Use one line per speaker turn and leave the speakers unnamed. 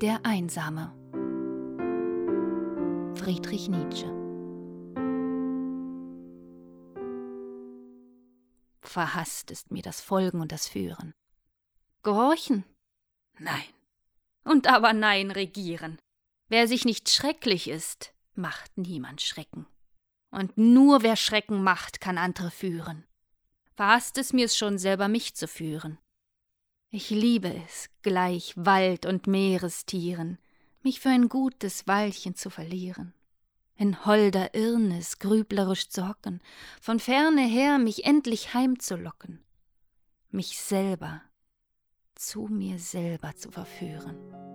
Der Einsame. Friedrich Nietzsche. Verhasst ist mir das Folgen und das Führen. Gehorchen? Nein. Und aber nein regieren. Wer sich nicht schrecklich ist, macht niemand Schrecken. Und nur wer Schrecken macht, kann andere führen. Verhasst es mir's schon selber mich zu führen. Ich liebe es, gleich Wald- und Meerestieren, mich für ein gutes Weilchen zu verlieren. In holder Irrnis grüblerisch zu hocken, von ferne her mich endlich heimzulocken, mich selber zu mir selber zu verführen.